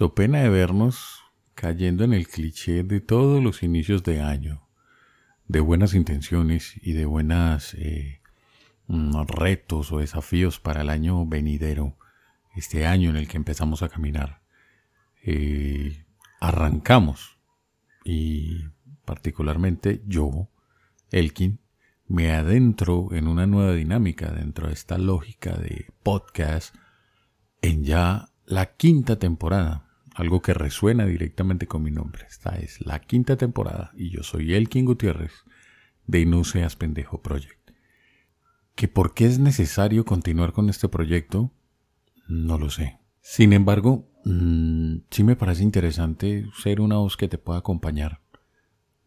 So pena de vernos cayendo en el cliché de todos los inicios de año, de buenas intenciones y de buenas eh, mm, retos o desafíos para el año venidero, este año en el que empezamos a caminar. Eh, arrancamos y particularmente yo, Elkin, me adentro en una nueva dinámica dentro de esta lógica de podcast en ya la quinta temporada algo que resuena directamente con mi nombre. Esta es la quinta temporada y yo soy Elkin Gutiérrez de No Pendejo Project. ¿Que por qué es necesario continuar con este proyecto? No lo sé. Sin embargo, mm, sí me parece interesante ser una voz que te pueda acompañar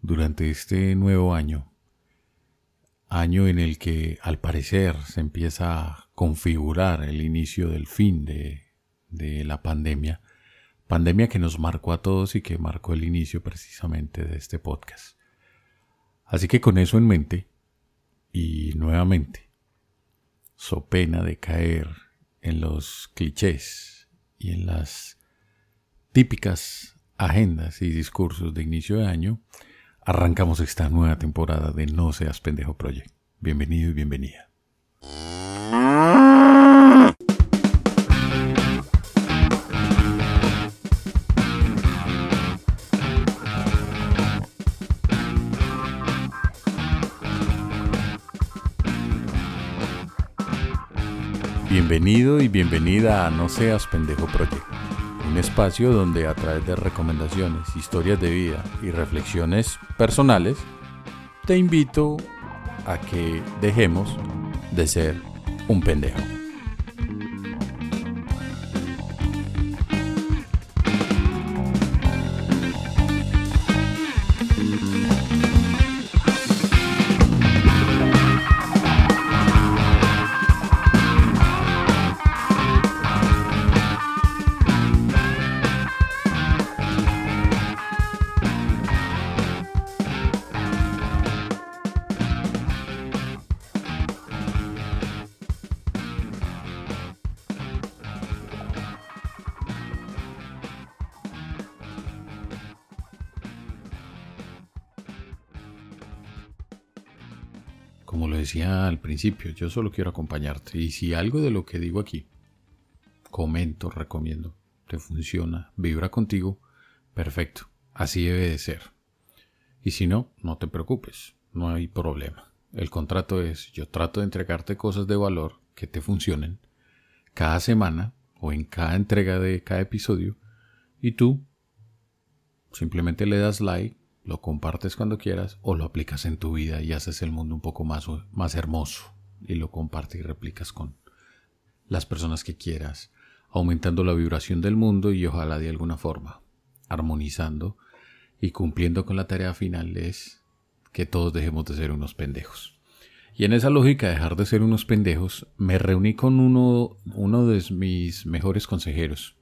durante este nuevo año. Año en el que al parecer se empieza a configurar el inicio del fin de, de la pandemia Pandemia que nos marcó a todos y que marcó el inicio precisamente de este podcast. Así que con eso en mente, y nuevamente, so pena de caer en los clichés y en las típicas agendas y discursos de inicio de año, arrancamos esta nueva temporada de No Seas Pendejo Project. Bienvenido y bienvenida. Bienvenido y bienvenida a No Seas Pendejo Project, un espacio donde a través de recomendaciones, historias de vida y reflexiones personales, te invito a que dejemos de ser un pendejo. Como lo decía al principio, yo solo quiero acompañarte. Y si algo de lo que digo aquí, comento, recomiendo, te funciona, vibra contigo, perfecto, así debe de ser. Y si no, no te preocupes, no hay problema. El contrato es, yo trato de entregarte cosas de valor que te funcionen cada semana o en cada entrega de cada episodio y tú simplemente le das like lo compartes cuando quieras o lo aplicas en tu vida y haces el mundo un poco más, más hermoso y lo compartes y replicas con las personas que quieras, aumentando la vibración del mundo y ojalá de alguna forma, armonizando y cumpliendo con la tarea final es que todos dejemos de ser unos pendejos. Y en esa lógica de dejar de ser unos pendejos, me reuní con uno, uno de mis mejores consejeros,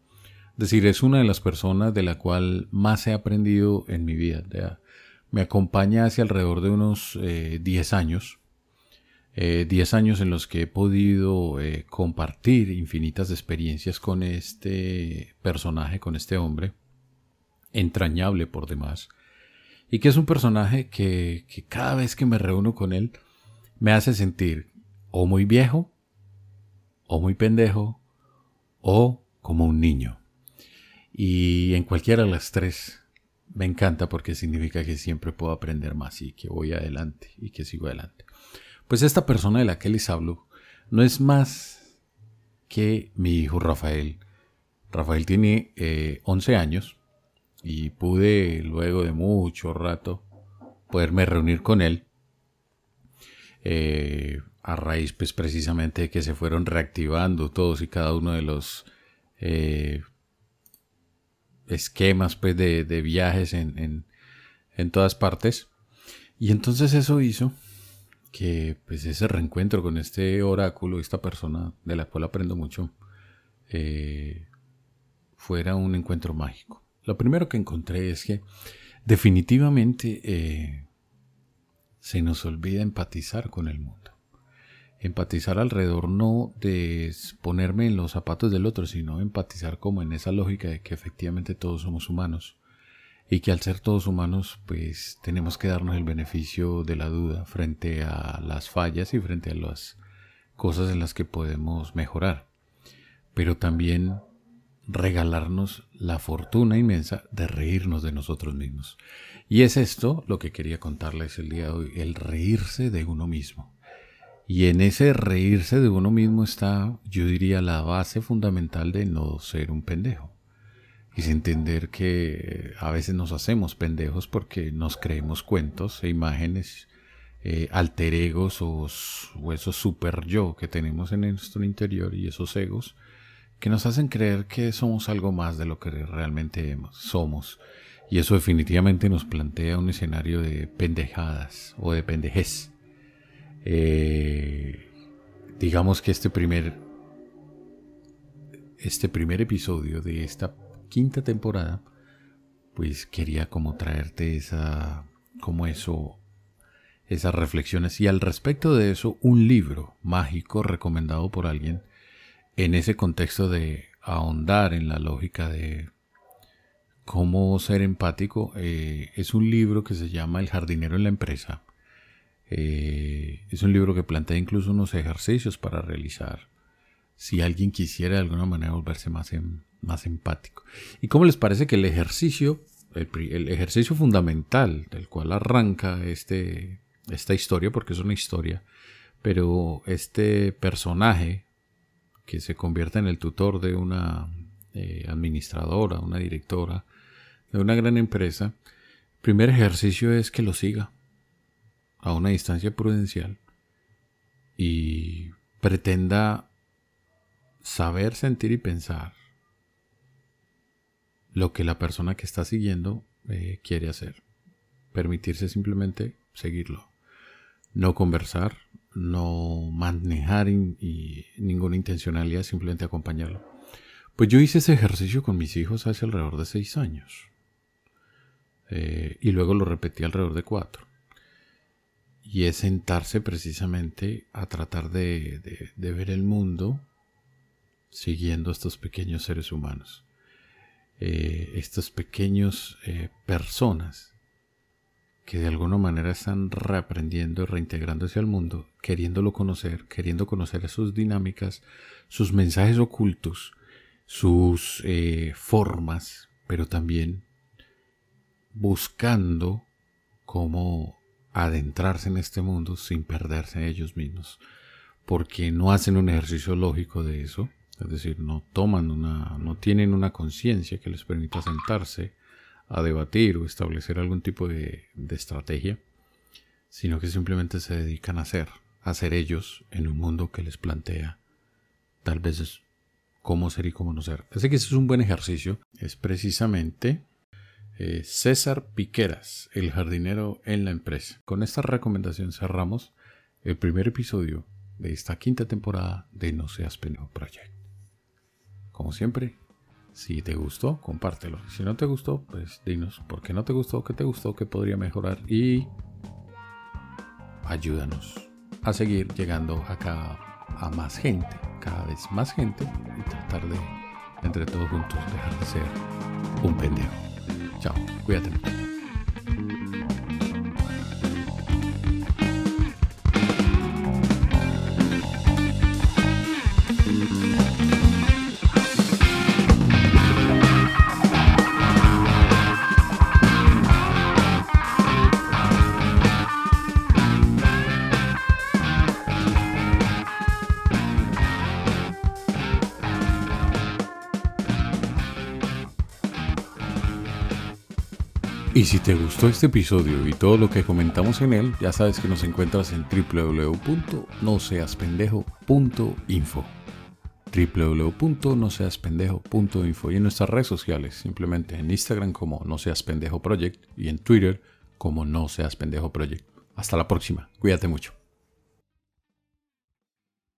decir, es una de las personas de la cual más he aprendido en mi vida. Me acompaña hace alrededor de unos 10 eh, años. 10 eh, años en los que he podido eh, compartir infinitas experiencias con este personaje, con este hombre, entrañable por demás, y que es un personaje que, que cada vez que me reúno con él me hace sentir o muy viejo, o muy pendejo, o como un niño. Y en cualquiera de las tres me encanta porque significa que siempre puedo aprender más y que voy adelante y que sigo adelante. Pues esta persona de la que les hablo no es más que mi hijo Rafael. Rafael tiene 11 eh, años y pude luego de mucho rato poderme reunir con él eh, a raíz pues precisamente de que se fueron reactivando todos y cada uno de los eh, esquemas pues, de, viajes en, todas partes. Y entonces eso hizo que pues ese reencuentro con este oráculo, esta persona de la cual aprendo mucho, eh, fuera un encuentro mágico. Lo primero que encontré es que definitivamente eh, se nos olvida empatizar con el mundo. Empatizar alrededor no de ponerme en los zapatos del otro, sino empatizar como en esa lógica de que efectivamente todos somos humanos y que al ser todos humanos pues tenemos que darnos el beneficio de la duda frente a las fallas y frente a las cosas en las que podemos mejorar, pero también regalarnos la fortuna inmensa de reírnos de nosotros mismos. Y es esto lo que quería contarles el día de hoy, el reírse de uno mismo. Y en ese reírse de uno mismo está, yo diría, la base fundamental de no ser un pendejo. Y entender que a veces nos hacemos pendejos porque nos creemos cuentos e imágenes, eh, alter egos o, o esos super yo que tenemos en nuestro interior y esos egos que nos hacen creer que somos algo más de lo que realmente somos. Y eso definitivamente nos plantea un escenario de pendejadas o de pendejez. Eh, digamos que este primer, este primer episodio de esta quinta temporada, pues quería como traerte esa, como eso, esas reflexiones. Y al respecto de eso, un libro mágico recomendado por alguien en ese contexto de ahondar en la lógica de cómo ser empático, eh, es un libro que se llama El jardinero en la empresa eh, es un libro que plantea incluso unos ejercicios para realizar si alguien quisiera de alguna manera volverse más, em, más empático. ¿Y cómo les parece que el ejercicio, el, ejercicio fundamental del cual arranca este, esta historia, porque es una historia, pero este personaje que se convierte en el tutor de una eh, administradora, una directora de una gran empresa, el primer ejercicio es que lo siga a una distancia prudencial y pretenda saber, sentir y pensar lo que la persona que está siguiendo eh, quiere hacer. Permitirse simplemente seguirlo. No conversar, no manejar y ninguna intencionalidad, simplemente acompañarlo. Pues yo hice ese ejercicio con mis hijos hace alrededor de seis años. Eh, y luego lo repetí alrededor de cuatro y es sentarse precisamente a tratar de, ver el mundo siguiendo a estos pequeños seres humanos, eh, estos pequeños eh, personas que de alguna manera están reaprendiendo, reintegrándose al mundo, queriéndolo conocer, queriendo conocer sus dinámicas, sus mensajes ocultos, sus eh, formas, pero también buscando cómo adentrarse en este mundo sin perderse ellos mismos, porque no hacen un ejercicio lógico de eso, es decir, no toman una, no tienen una conciencia que les permita sentarse a debatir o establecer algún tipo de, de estrategia, sino que simplemente se dedican a ser, a ser ellos en un mundo que les plantea tal vez cómo ser y cómo no ser. Así que ese es un buen ejercicio, es precisamente eh, César Piqueras, el jardinero en la empresa. Con esta recomendación cerramos el primer episodio de esta quinta temporada de No Seas Pendejo Project. Como siempre, si te gustó, compártelo. Si no te gustó, pues dinos por qué no te gustó, qué te gustó, qué podría mejorar y ayúdanos a seguir llegando acá a más gente, cada vez más gente y tratar de, entre todos juntos, dejar de ser un pendejo. Chao, cuídate. Y si te gustó este episodio y todo lo que comentamos en él, ya sabes que nos encuentras en www.noseaspendejo.info www.noseaspendejo.info y en nuestras redes sociales, simplemente en Instagram como No Seas Pendejo Project y en Twitter como No Seas Pendejo Project. Hasta la próxima, cuídate mucho.